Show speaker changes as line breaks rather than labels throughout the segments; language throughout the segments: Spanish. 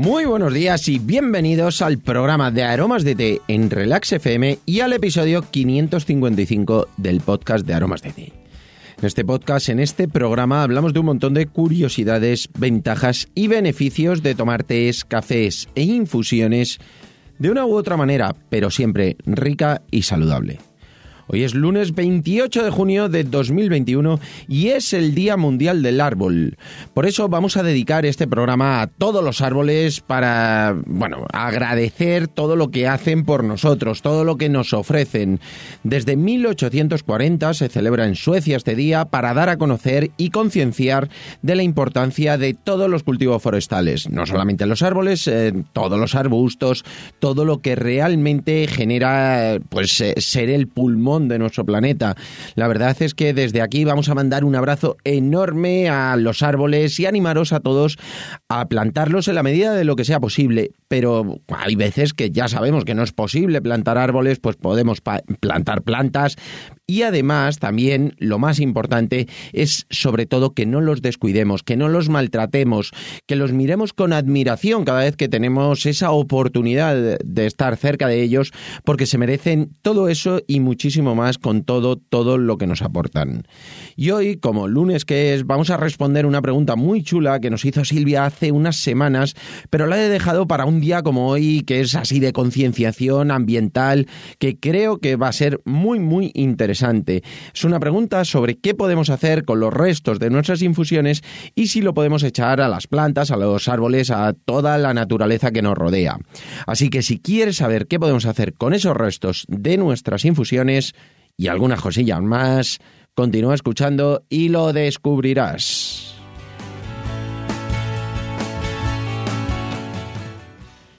Muy buenos días y bienvenidos al programa de Aromas de Té en Relax FM y al episodio 555 del podcast de Aromas de Té. En este podcast, en este programa, hablamos de un montón de curiosidades, ventajas y beneficios de tomar tés, cafés e infusiones de una u otra manera, pero siempre rica y saludable. Hoy es lunes 28 de junio de 2021 y es el Día Mundial del Árbol. Por eso vamos a dedicar este programa a todos los árboles para, bueno, agradecer todo lo que hacen por nosotros, todo lo que nos ofrecen. Desde 1840 se celebra en Suecia este día para dar a conocer y concienciar de la importancia de todos los cultivos forestales, no solamente los árboles, eh, todos los arbustos, todo lo que realmente genera pues eh, ser el pulmón de nuestro planeta. La verdad es que desde aquí vamos a mandar un abrazo enorme a los árboles y animaros a todos a plantarlos en la medida de lo que sea posible. Pero hay veces que ya sabemos que no es posible plantar árboles, pues podemos plantar plantas, y además, también lo más importante es sobre todo que no los descuidemos, que no los maltratemos, que los miremos con admiración cada vez que tenemos esa oportunidad de estar cerca de ellos, porque se merecen todo eso y muchísimo más con todo, todo lo que nos aportan. Y hoy, como lunes que es, vamos a responder una pregunta muy chula que nos hizo Silvia hace unas semanas, pero la he dejado para un día como hoy, que es así de concienciación ambiental, que creo que va a ser muy, muy interesante es una pregunta sobre qué podemos hacer con los restos de nuestras infusiones y si lo podemos echar a las plantas, a los árboles, a toda la naturaleza que nos rodea. Así que si quieres saber qué podemos hacer con esos restos de nuestras infusiones y algunas cosillas más, continúa escuchando y lo descubrirás.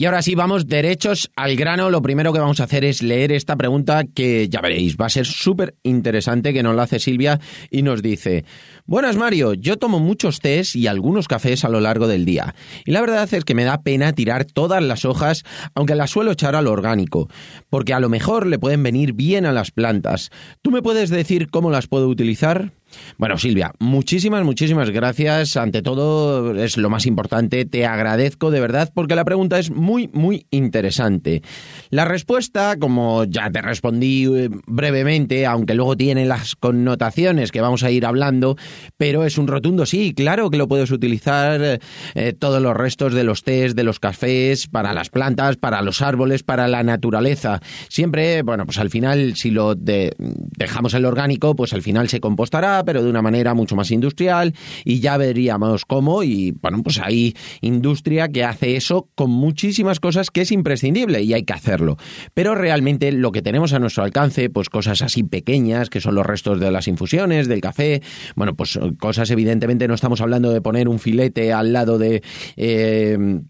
Y ahora sí, vamos derechos al grano. Lo primero que vamos a hacer es leer esta pregunta que ya veréis, va a ser súper interesante que nos la hace Silvia y nos dice, buenas Mario, yo tomo muchos tés y algunos cafés a lo largo del día. Y la verdad es que me da pena tirar todas las hojas, aunque las suelo echar al orgánico, porque a lo mejor le pueden venir bien a las plantas. ¿Tú me puedes decir cómo las puedo utilizar? Bueno, Silvia, muchísimas, muchísimas gracias. Ante todo, es lo más importante. Te agradezco de verdad porque la pregunta es muy, muy interesante. La respuesta, como ya te respondí eh, brevemente, aunque luego tiene las connotaciones que vamos a ir hablando, pero es un rotundo sí, claro que lo puedes utilizar eh, todos los restos de los tés, de los cafés, para las plantas, para los árboles, para la naturaleza. Siempre, bueno, pues al final, si lo dejamos el orgánico, pues al final se compostará pero de una manera mucho más industrial y ya veríamos cómo y bueno, pues hay industria que hace eso con muchísimas cosas que es imprescindible y hay que hacerlo. Pero realmente lo que tenemos a nuestro alcance, pues cosas así pequeñas, que son los restos de las infusiones, del café, bueno, pues cosas evidentemente no estamos hablando de poner un filete al lado de... Eh,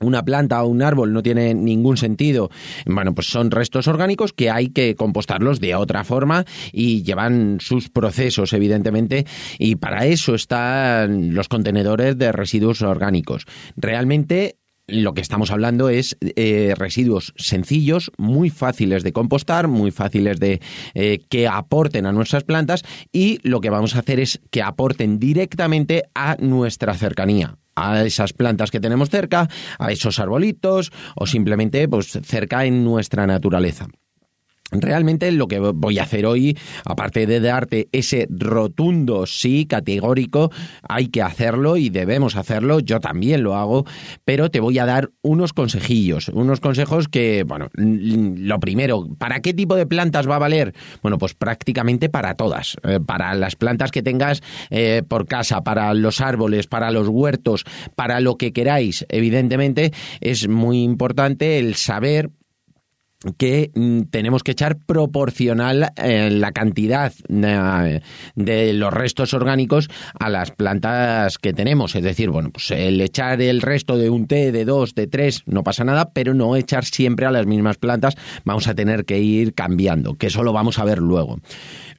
una planta o un árbol no tiene ningún sentido. Bueno, pues son restos orgánicos que hay que compostarlos de otra forma y llevan sus procesos, evidentemente, y para eso están los contenedores de residuos orgánicos. Realmente lo que estamos hablando es eh, residuos sencillos, muy fáciles de compostar, muy fáciles de eh, que aporten a nuestras plantas y lo que vamos a hacer es que aporten directamente a nuestra cercanía a esas plantas que tenemos cerca, a esos arbolitos o simplemente pues cerca en nuestra naturaleza. Realmente lo que voy a hacer hoy, aparte de darte ese rotundo sí categórico, hay que hacerlo y debemos hacerlo, yo también lo hago, pero te voy a dar unos consejillos, unos consejos que, bueno, lo primero, ¿para qué tipo de plantas va a valer? Bueno, pues prácticamente para todas, eh, para las plantas que tengas eh, por casa, para los árboles, para los huertos, para lo que queráis, evidentemente es muy importante el saber que mm, tenemos que echar proporcional eh, la cantidad eh, de los restos orgánicos a las plantas que tenemos. Es decir, bueno, pues el echar el resto de un té, de dos, de tres, no pasa nada, pero no echar siempre a las mismas plantas. Vamos a tener que ir cambiando, que eso lo vamos a ver luego.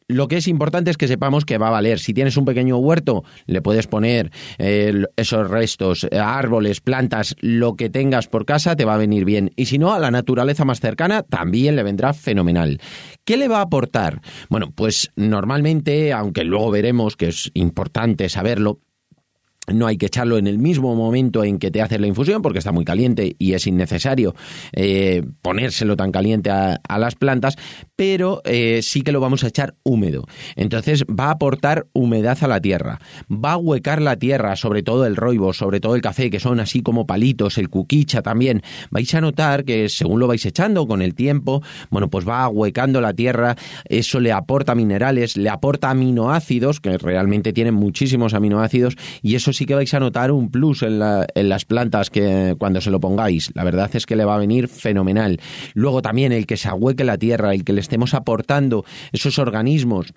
Lo que es importante es que sepamos que va a valer. Si tienes un pequeño huerto, le puedes poner eh, esos restos, eh, árboles, plantas, lo que tengas por casa, te va a venir bien. Y si no, a la naturaleza más cercana también le vendrá fenomenal. ¿Qué le va a aportar? Bueno, pues normalmente, aunque luego veremos que es importante saberlo, no hay que echarlo en el mismo momento en que te haces la infusión porque está muy caliente y es innecesario eh, ponérselo tan caliente a, las plantas, pero eh, sí que lo vamos a echar húmedo. Entonces va a aportar humedad a la tierra, va a huecar la tierra, sobre todo el roibo, sobre todo el café, que son así como palitos, el cuquicha también. Vais a notar que según lo vais echando con el tiempo, bueno, pues va huecando la tierra, eso le aporta minerales, le aporta aminoácidos, que realmente tienen muchísimos aminoácidos, y eso sí que vais a notar un plus en, las plantas que cuando se lo pongáis. La verdad es que le va a venir fenomenal. Luego también el que se ahueque la tierra, el que le estemos aportando esos organismos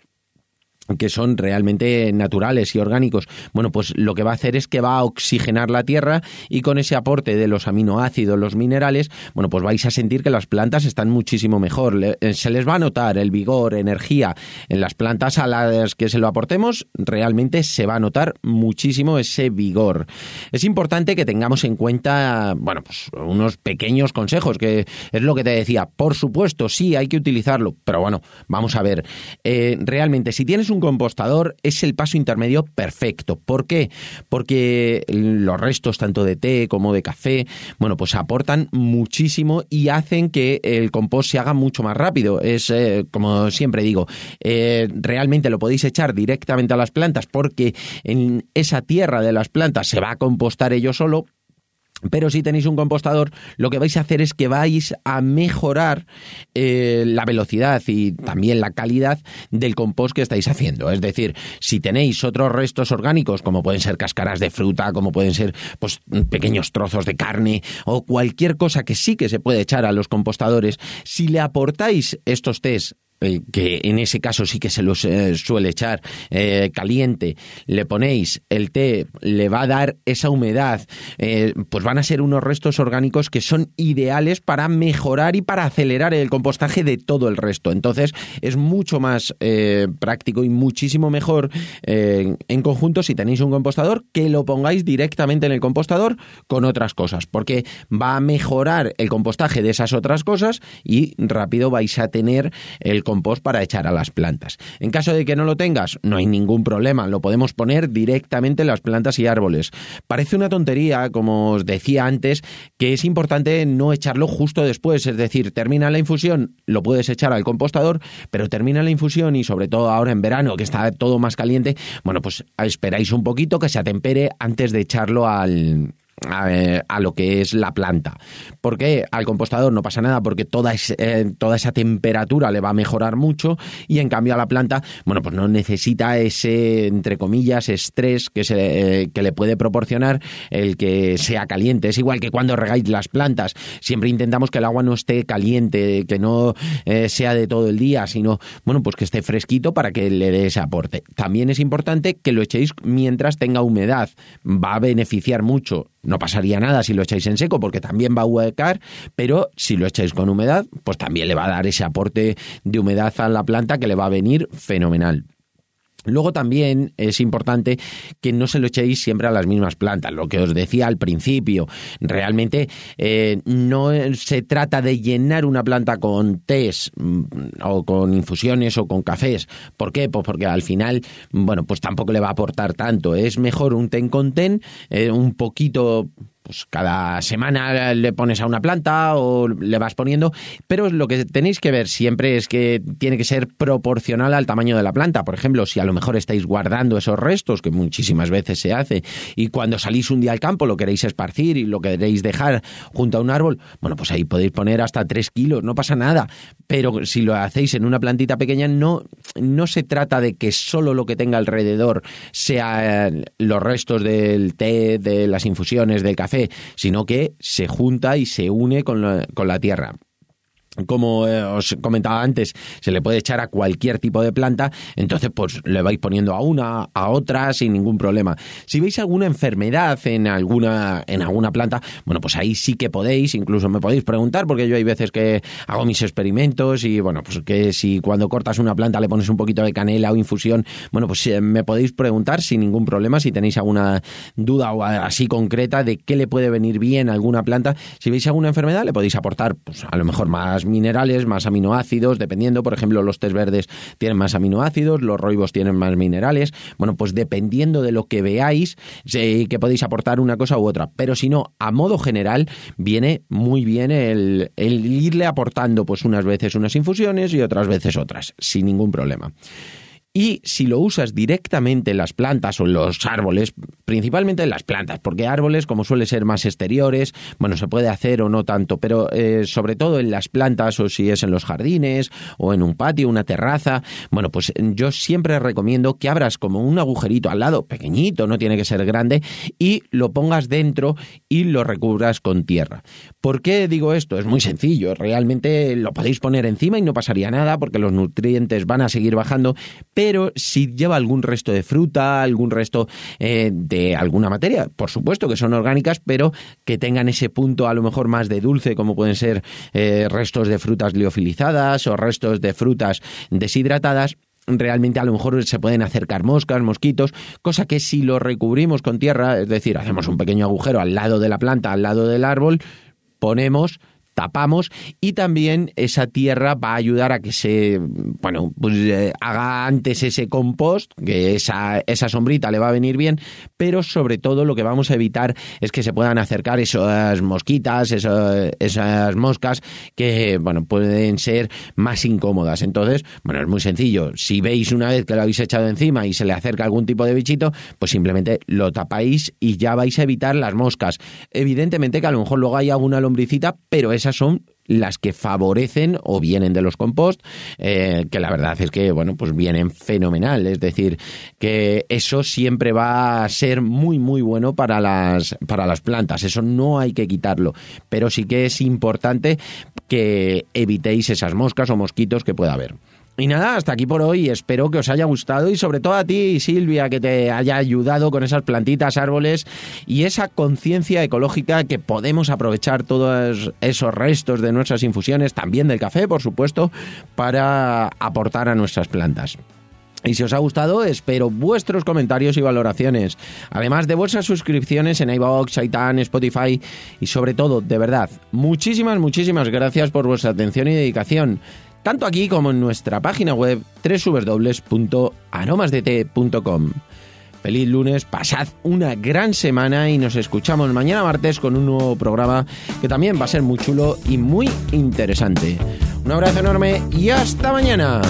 que son realmente naturales y orgánicos, bueno, pues lo que va a hacer es que va a oxigenar la tierra y con ese aporte de los aminoácidos, los minerales, bueno, pues vais a sentir que las plantas están muchísimo mejor. Eh, se les va a notar el vigor, energía en las plantas a las que se lo aportemos, realmente se va a notar muchísimo ese vigor. Es importante que tengamos en cuenta, bueno, pues unos pequeños consejos, que es lo que te decía. Por supuesto, sí, hay que utilizarlo, pero bueno, vamos a ver. Eh, realmente, si tienes un compostador es el paso intermedio perfecto. ¿Por qué? Porque los restos tanto de té como de café, bueno, pues aportan muchísimo y hacen que el compost se haga mucho más rápido. Es, eh, como siempre digo, eh, realmente lo podéis echar directamente a las plantas porque en esa tierra de las plantas se va a compostar ello solo, pero si tenéis un compostador, lo que vais a hacer es que vais a mejorar eh, la velocidad y también la calidad del compost que estáis haciendo. Es decir, si tenéis otros restos orgánicos, como pueden ser cáscaras de fruta, como pueden ser pues, pequeños trozos de carne o cualquier cosa que sí que se puede echar a los compostadores, si le aportáis estos test eh, que en ese caso sí que se los eh, suele echar eh, caliente, le ponéis el té, le va a dar esa humedad, pues van a ser unos restos orgánicos que son ideales para mejorar y para acelerar el compostaje de todo el resto. Entonces es mucho más práctico y muchísimo mejor en conjunto si tenéis un compostador que lo pongáis directamente en el compostador con otras cosas, porque va a mejorar el compostaje de esas otras cosas y rápido vais a tener el compost para echar a las plantas. En caso de que no lo tengas, no hay ningún problema, lo podemos poner directamente en las plantas y árboles. Parece una tontería, como os decía antes, que es importante no echarlo justo después, es decir, termina la infusión, lo puedes echar al compostador, pero termina la infusión y sobre todo ahora en verano que está todo más caliente, bueno, pues esperáis un poquito que se atempere antes de echarlo al, a, lo que es la planta. ¿Por qué? Al compostador no pasa nada porque toda, eh, toda esa temperatura le va a mejorar mucho y en cambio a la planta, bueno, pues no necesita ese, entre comillas, estrés que, se, eh, que le puede proporcionar el que sea caliente. Es igual que cuando regáis las plantas, siempre intentamos que el agua no esté caliente, que no eh, sea de todo el día, sino, bueno, pues que esté fresquito para que le dé ese aporte. También es importante que lo echéis mientras tenga humedad. Va a beneficiar mucho no pasaría nada si lo echáis en seco porque también va a huecar, pero si lo echáis con humedad, pues también le va a dar ese aporte de humedad a la planta que le va a venir fenomenal. Luego también es importante que no se lo echéis siempre a las mismas plantas, lo que os decía al principio. Realmente eh, no se trata de llenar una planta con tés mm, o con infusiones o con cafés. ¿Por qué? Pues porque al final, bueno, pues tampoco le va a aportar tanto. Es mejor un ten con ten, eh, un poquito pues cada semana le pones a una planta o le vas poniendo, pero lo que tenéis que ver siempre es que tiene que ser proporcional al tamaño de la planta. Por ejemplo, si a lo mejor estáis guardando esos restos, que muchísimas veces se hace, y cuando salís un día al campo lo queréis esparcir y lo queréis dejar junto a un árbol, bueno, pues ahí podéis poner hasta 3 kilos, no pasa nada. Pero si lo hacéis en una plantita pequeña, no, no se trata de que solo lo que tenga alrededor sean los restos del té, de las infusiones, del café, sino que se junta y se une con con la tierra. Como eh, os comentaba antes, se le puede echar a cualquier tipo de planta, entonces pues le vais poniendo a una, a otra sin ningún problema. Si veis alguna enfermedad en alguna en alguna planta, bueno, pues ahí sí que podéis, incluso me podéis preguntar porque yo hay veces que hago mis experimentos y bueno, pues que si cuando cortas una planta le pones un poquito de canela o infusión, bueno, pues eh, me podéis preguntar sin ningún problema si tenéis alguna duda o así concreta de qué le puede venir bien a alguna planta. Si veis alguna enfermedad le podéis aportar pues a lo mejor más minerales, más aminoácidos, dependiendo, por ejemplo, los tés verdes tienen más aminoácidos, los roibos tienen más minerales. Bueno, pues dependiendo de lo que veáis, que podéis aportar una cosa u otra. Pero si no, a modo general, viene muy bien el, el irle aportando, pues unas veces unas infusiones y otras veces otras, sin ningún problema. Y si lo usas directamente en las plantas o en los árboles, principalmente en las plantas, porque árboles, como suele ser más exteriores, bueno, se puede hacer o no tanto, pero eh, sobre todo en las plantas o si es en los jardines o en un patio, una terraza, bueno, pues yo siempre recomiendo que abras como un agujerito al lado, pequeñito, no tiene que ser grande, y lo pongas dentro y lo recubras con tierra. ¿Por qué digo esto? Es muy sencillo, realmente lo podéis poner encima y no pasaría nada porque los nutrientes van a seguir bajando, si lleva algún resto de fruta, algún resto eh, de alguna materia, por supuesto que son orgánicas, pero que tengan ese punto a lo mejor más de dulce, como pueden ser eh, restos de frutas liofilizadas o restos de frutas deshidratadas, realmente a lo mejor se pueden acercar moscas, mosquitos, cosa que si lo recubrimos con tierra, es decir, hacemos un pequeño agujero al lado de la planta, al lado del árbol, ponemos tapamos y también esa tierra va a ayudar a que se bueno pues eh, haga antes ese compost que esa, esa sombrita le va a venir bien pero sobre todo lo que vamos a evitar es que se puedan acercar esas mosquitas esas moscas que bueno pueden ser más incómodas. Entonces bueno es muy sencillo. Si veis una vez que lo habéis echado encima y se le acerca algún tipo de bichito pues simplemente lo tapáis y ya vais a evitar las moscas. Evidentemente que a lo mejor luego hay alguna lombricita pero es esas son las que favorecen o vienen de los compost, eh, que la verdad es que, bueno, pues vienen fenomenal. Es decir, que eso siempre va a ser muy, muy bueno para las, para las plantas. Eso no hay que quitarlo. Pero sí que es importante que evitéis esas moscas o mosquitos que pueda haber. Y nada, hasta aquí por hoy. Espero que os haya gustado y sobre todo a ti, Silvia, que te haya ayudado con esas plantitas, árboles y esa conciencia ecológica que podemos aprovechar todos esos restos de nuestras infusiones, también del café, por supuesto, para aportar a nuestras plantas. Y si os ha gustado, espero vuestros comentarios y valoraciones, además de vuestras suscripciones en iVoox, Shaitan, Spotify y sobre todo, de verdad, muchísimas, muchísimas gracias por vuestra atención y dedicación tanto aquí como en nuestra página web www.aromasdt.com. Feliz lunes, pasad una gran semana y nos escuchamos mañana martes con un nuevo programa que también va a ser muy chulo y muy interesante. Un abrazo enorme y hasta mañana.